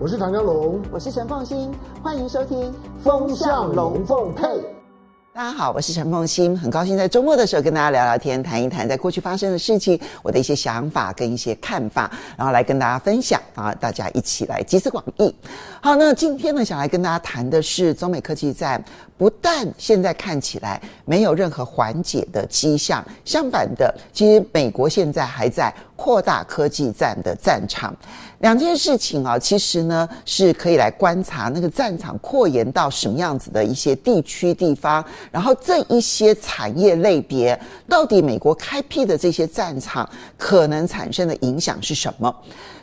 我是唐江龙，我是陈凤欣，欢迎收听《风向龙凤配》。大家好，我是陈凤欣，很高兴在周末的时候跟大家聊聊天，谈一谈在过去发生的事情，我的一些想法跟一些看法，然后来跟大家分享啊，大家一起来集思广益。好，那今天呢，想来跟大家谈的是中美科技战，不但现在看起来没有任何缓解的迹象，相反的，其实美国现在还在扩大科技战的战场。两件事情啊，其实呢是可以来观察那个战场扩延到什么样子的一些地区地方，然后这一些产业类别到底美国开辟的这些战场可能产生的影响是什么？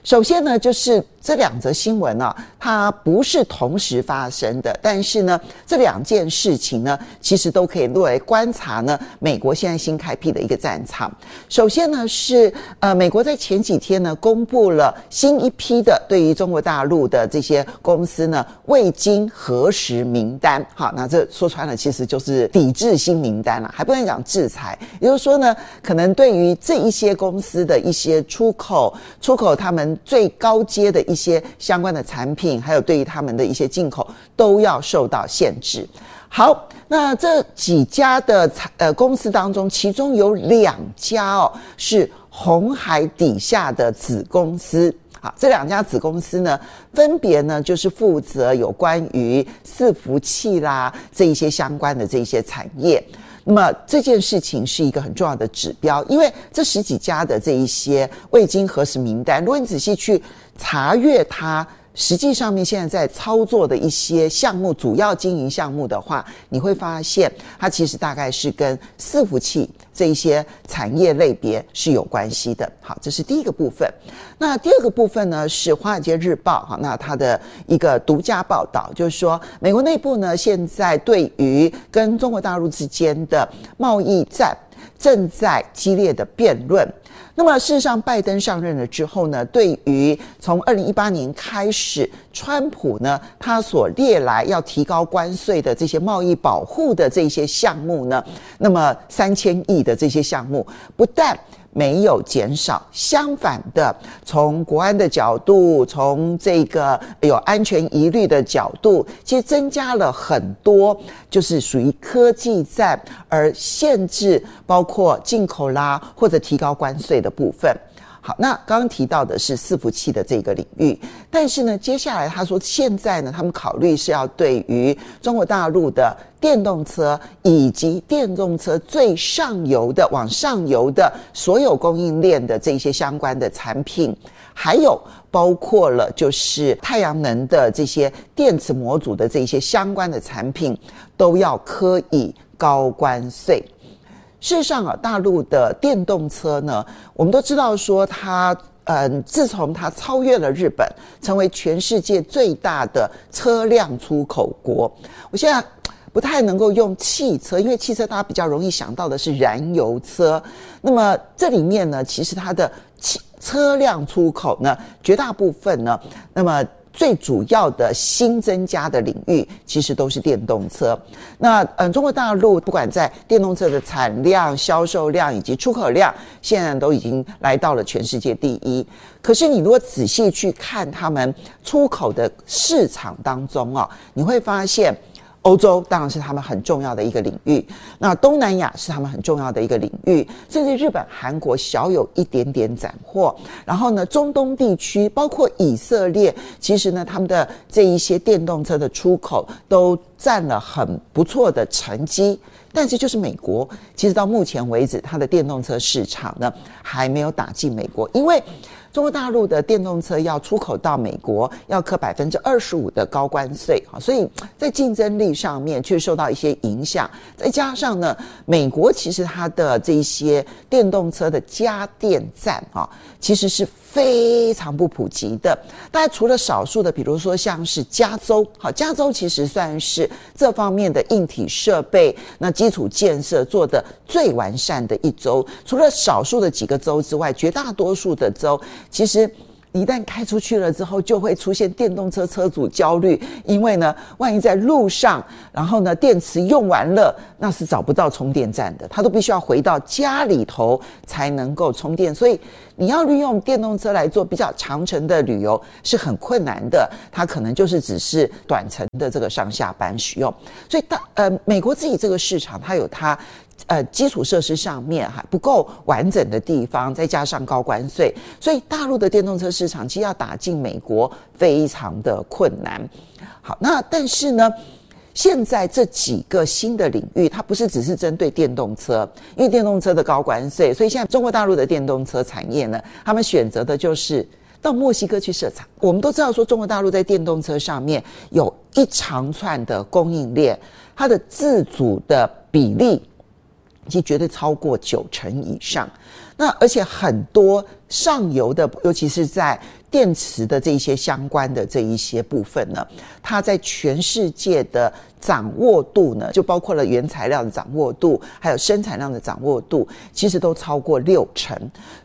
首先呢，就是这两则新闻、啊，它不是同时发生的，但是呢，这两件事情呢，其实都可以作为观察呢，美国现在新开辟的一个战场。首先呢，是呃，美国在前几天呢，公布了新一批的对于中国大陆的这些公司呢，未经核实名单。好，那这说穿了，其实就是抵制新名单了，还不能讲制裁。也就是说呢，可能对于这一些公司的一些出口，出口他们。最高阶的一些相关的产品，还有对于他们的一些进口，都要受到限制。好，那这几家的呃公司当中，其中有两家哦是红海底下的子公司。好，这两家子公司呢，分别呢就是负责有关于伺服器啦这一些相关的这些产业。那么这件事情是一个很重要的指标，因为这十几家的这一些未经核实名单，如果你仔细去查阅它。实际上面现在在操作的一些项目，主要经营项目的话，你会发现它其实大概是跟伺服器这一些产业类别是有关系的。好，这是第一个部分。那第二个部分呢，是《华尔街日报》哈，那它的一个独家报道，就是说美国内部呢现在对于跟中国大陆之间的贸易战正在激烈的辩论。那么，事实上，拜登上任了之后呢，对于从二零一八年开始，川普呢，他所列来要提高关税的这些贸易保护的这些项目呢，那么三千亿的这些项目，不但没有减少，相反的，从国安的角度，从这个有安全疑虑的角度，其实增加了很多，就是属于科技战而限制，包括进口啦，或者提高关税的部分。好，那刚刚提到的是伺服器的这个领域，但是呢，接下来他说，现在呢，他们考虑是要对于中国大陆的电动车以及电动车最上游的、往上游的所有供应链的这些相关的产品，还有包括了就是太阳能的这些电池模组的这些相关的产品，都要科以高关税。事实上啊，大陆的电动车呢，我们都知道说它，嗯，自从它超越了日本，成为全世界最大的车辆出口国。我现在不太能够用汽车，因为汽车大家比较容易想到的是燃油车。那么这里面呢，其实它的汽车辆出口呢，绝大部分呢，那么。最主要的新增加的领域，其实都是电动车。那嗯，中国大陆不管在电动车的产量、销售量以及出口量，现在都已经来到了全世界第一。可是你如果仔细去看他们出口的市场当中啊，你会发现。欧洲当然是他们很重要的一个领域，那东南亚是他们很重要的一个领域，甚至日本、韩国小有一点点斩获。然后呢，中东地区包括以色列，其实呢，他们的这一些电动车的出口都占了很不错的成绩。但是就是美国，其实到目前为止，它的电动车市场呢还没有打进美国，因为。中国大陆的电动车要出口到美国，要课百分之二十五的高关税，哈，所以在竞争力上面却受到一些影响。再加上呢，美国其实它的这些电动车的加电站，啊，其实是。非常不普及的，大家除了少数的，比如说像是加州，好，加州其实算是这方面的硬体设备、那基础建设做得最完善的一州。除了少数的几个州之外，绝大多数的州其实。一旦开出去了之后，就会出现电动车车主焦虑，因为呢，万一在路上，然后呢，电池用完了，那是找不到充电站的，他都必须要回到家里头才能够充电。所以你要利用电动车来做比较长程的旅游是很困难的，它可能就是只是短程的这个上下班使用。所以大呃，美国自己这个市场，它有它呃基础设施上面还不够完整的地方，再加上高关税，所以大陆的电动车市场其实要打进美国非常的困难。好，那但是呢，现在这几个新的领域，它不是只是针对电动车，因为电动车的高关税，所以现在中国大陆的电动车产业呢，他们选择的就是到墨西哥去设厂。我们都知道说，中国大陆在电动车上面有一长串的供应链，它的自主的比例其实绝对超过九成以上。那而且很多上游的，尤其是在电池的这一些相关的这一些部分呢，它在全世界的掌握度呢，就包括了原材料的掌握度，还有生产量的掌握度，其实都超过六成。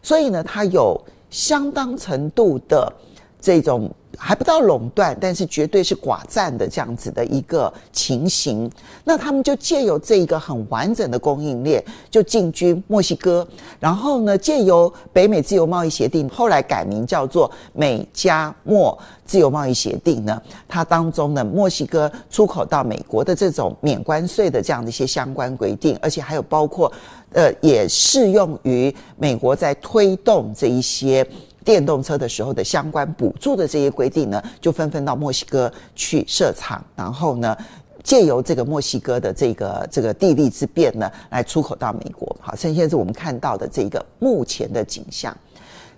所以呢，它有相当程度的这种。还不到垄断，但是绝对是寡占的这样子的一个情形。那他们就借由这一个很完整的供应链，就进军墨西哥，然后呢，借由北美自由贸易协定，后来改名叫做美加墨自由贸易协定呢，它当中呢，墨西哥出口到美国的这种免关税的这样的一些相关规定，而且还有包括，呃，也适用于美国在推动这一些。电动车的时候的相关补助的这些规定呢，就纷纷到墨西哥去设厂，然后呢，借由这个墨西哥的这个这个地利之便呢，来出口到美国。好，这现在是我们看到的这个目前的景象。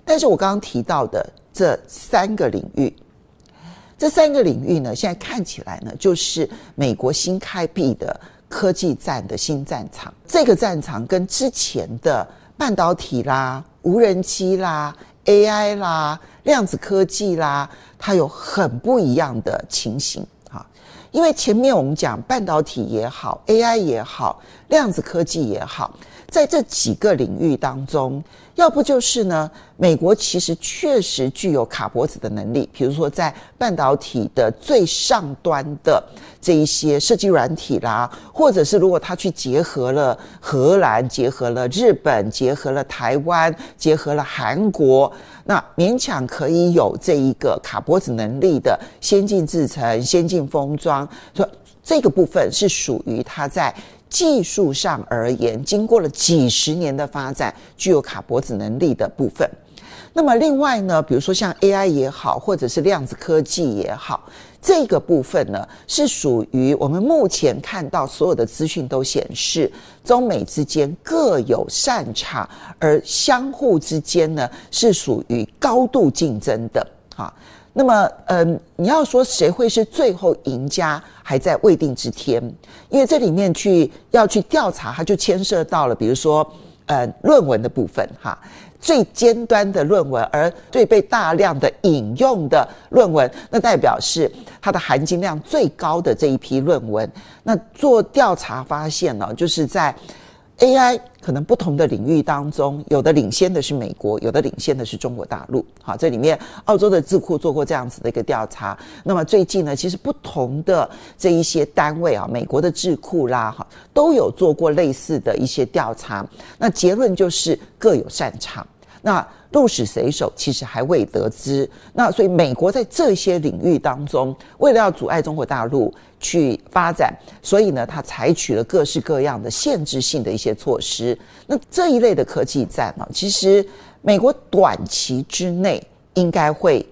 但是我刚刚提到的这三个领域，这三个领域呢，现在看起来呢，就是美国新开辟的科技战的新战场。这个战场跟之前的半导体啦、无人机啦。AI 啦，量子科技啦，它有很不一样的情形哈。因为前面我们讲半导体也好，AI 也好，量子科技也好，在这几个领域当中，要不就是呢，美国其实确实具有卡脖子的能力，比如说在半导体的最上端的这一些设计软体啦，或者是如果他去结合了荷兰、结合了日本、结合了台湾、结合了韩国，那勉强可以有这一个卡脖子能力的先进制程、先进封装，说这个部分是属于它在。技术上而言，经过了几十年的发展，具有卡脖子能力的部分。那么另外呢，比如说像 AI 也好，或者是量子科技也好，这个部分呢，是属于我们目前看到所有的资讯都显示，中美之间各有擅长，而相互之间呢，是属于高度竞争的。哈。那么，嗯，你要说谁会是最后赢家，还在未定之天。因为这里面去要去调查，它就牵涉到了，比如说，呃，论文的部分，哈，最尖端的论文，而最被大量的引用的论文，那代表是它的含金量最高的这一批论文。那做调查发现呢，就是在。AI 可能不同的领域当中，有的领先的是美国，有的领先的是中国大陆。好，这里面澳洲的智库做过这样子的一个调查。那么最近呢，其实不同的这一些单位啊，美国的智库啦，哈，都有做过类似的一些调查。那结论就是各有擅长。那鹿死谁手，其实还未得知。那所以美国在这些领域当中，为了要阻碍中国大陆去发展，所以呢，他采取了各式各样的限制性的一些措施。那这一类的科技战呢，其实美国短期之内应该会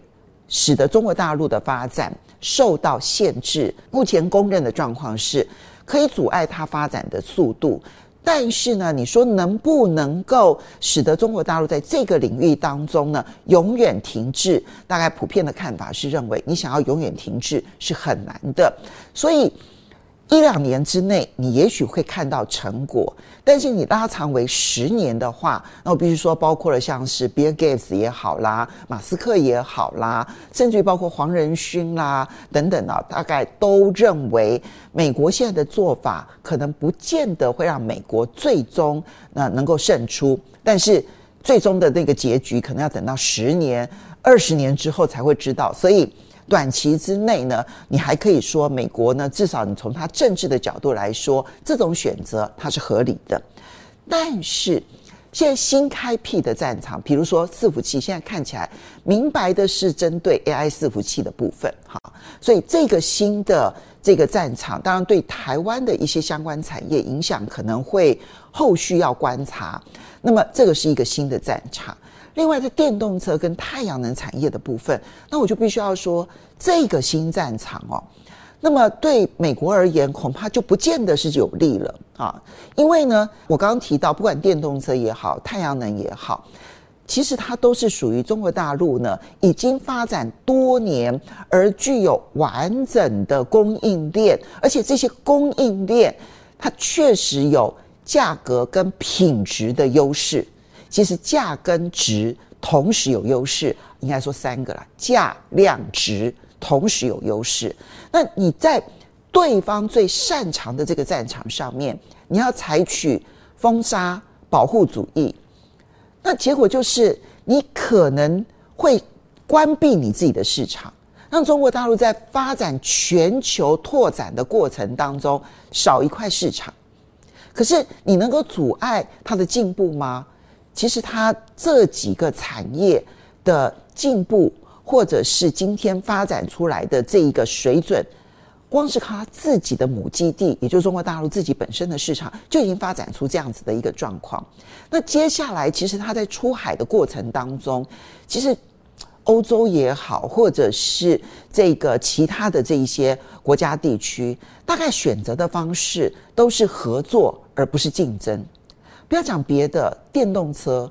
使得中国大陆的发展受到限制。目前公认的状况是，可以阻碍它发展的速度。但是呢，你说能不能够使得中国大陆在这个领域当中呢，永远停滞？大概普遍的看法是认为，你想要永远停滞是很难的。所以。一两年之内，你也许会看到成果，但是你拉长为十年的话，那我必须说，包括了像是 Bill Gates 也好啦，马斯克也好啦，甚至于包括黄仁勋啦等等啊，大概都认为美国现在的做法可能不见得会让美国最终那能够胜出，但是最终的那个结局可能要等到十年、二十年之后才会知道，所以。短期之内呢，你还可以说美国呢，至少你从它政治的角度来说，这种选择它是合理的。但是现在新开辟的战场，比如说伺服器，现在看起来明白的是针对 AI 伺服器的部分，哈，所以这个新的这个战场，当然对台湾的一些相关产业影响可能会后续要观察。那么这个是一个新的战场。另外，在电动车跟太阳能产业的部分，那我就必须要说，这个新战场哦。那么对美国而言，恐怕就不见得是有利了啊！因为呢，我刚刚提到，不管电动车也好，太阳能也好，其实它都是属于中国大陆呢，已经发展多年而具有完整的供应链，而且这些供应链它确实有价格跟品质的优势。其实价跟值同时有优势，应该说三个啦：价、量、值。同时有优势，那你在对方最擅长的这个战场上面，你要采取封杀保护主义，那结果就是你可能会关闭你自己的市场，让中国大陆在发展全球拓展的过程当中少一块市场。可是你能够阻碍它的进步吗？其实它这几个产业的进步。或者是今天发展出来的这一个水准，光是靠他自己的母基地，也就是中国大陆自己本身的市场，就已经发展出这样子的一个状况。那接下来，其实它在出海的过程当中，其实欧洲也好，或者是这个其他的这一些国家地区，大概选择的方式都是合作，而不是竞争。不要讲别的，电动车。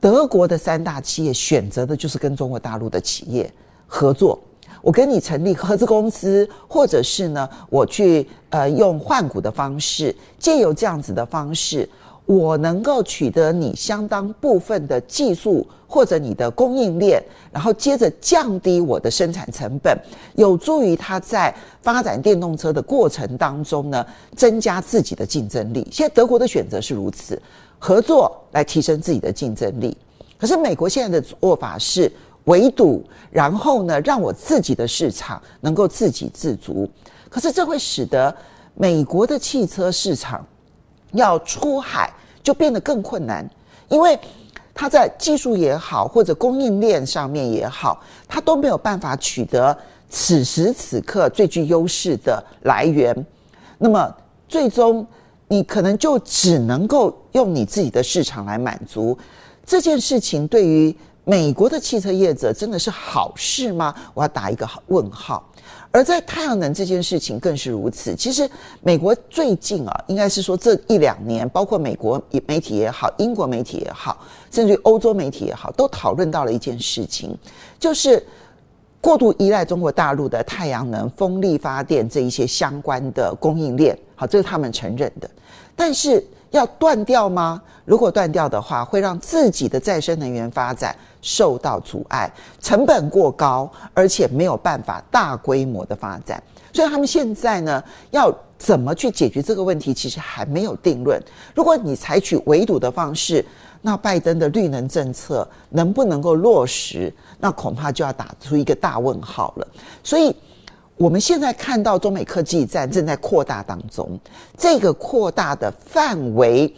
德国的三大企业选择的就是跟中国大陆的企业合作，我跟你成立合资公司，或者是呢，我去呃用换股的方式，借由这样子的方式，我能够取得你相当部分的技术或者你的供应链，然后接着降低我的生产成本，有助于他在发展电动车的过程当中呢，增加自己的竞争力。现在德国的选择是如此。合作来提升自己的竞争力，可是美国现在的做法是围堵，然后呢，让我自己的市场能够自给自足。可是这会使得美国的汽车市场要出海就变得更困难，因为它在技术也好，或者供应链上面也好，它都没有办法取得此时此刻最具优势的来源。那么最终。你可能就只能够用你自己的市场来满足这件事情，对于美国的汽车业者真的是好事吗？我要打一个问号。而在太阳能这件事情更是如此。其实美国最近啊，应该是说这一两年，包括美国媒体也好，英国媒体也好，甚至于欧洲媒体也好，都讨论到了一件事情，就是过度依赖中国大陆的太阳能、风力发电这一些相关的供应链。好，这是他们承认的，但是要断掉吗？如果断掉的话，会让自己的再生能源发展受到阻碍，成本过高，而且没有办法大规模的发展。所以他们现在呢，要怎么去解决这个问题，其实还没有定论。如果你采取围堵的方式，那拜登的绿能政策能不能够落实？那恐怕就要打出一个大问号了。所以。我们现在看到中美科技战正在扩大当中，这个扩大的范围，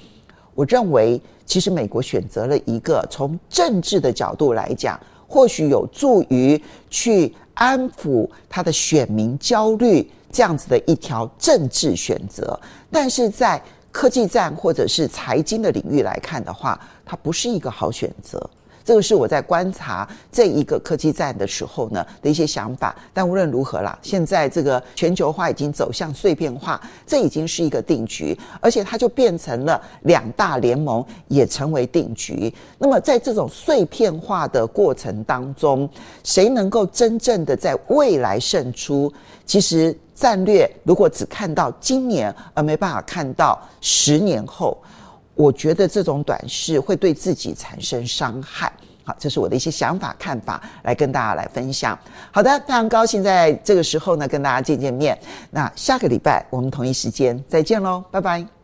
我认为其实美国选择了一个从政治的角度来讲，或许有助于去安抚他的选民焦虑这样子的一条政治选择，但是在科技战或者是财经的领域来看的话，它不是一个好选择。这个是我在观察这一个科技战的时候呢的一些想法，但无论如何啦，现在这个全球化已经走向碎片化，这已经是一个定局，而且它就变成了两大联盟也成为定局。那么在这种碎片化的过程当中，谁能够真正的在未来胜出？其实战略如果只看到今年而没办法看到十年后。我觉得这种短视会对自己产生伤害。好，这是我的一些想法看法，来跟大家来分享。好的，非常高兴在这个时候呢跟大家见见面。那下个礼拜我们同一时间再见喽，拜拜。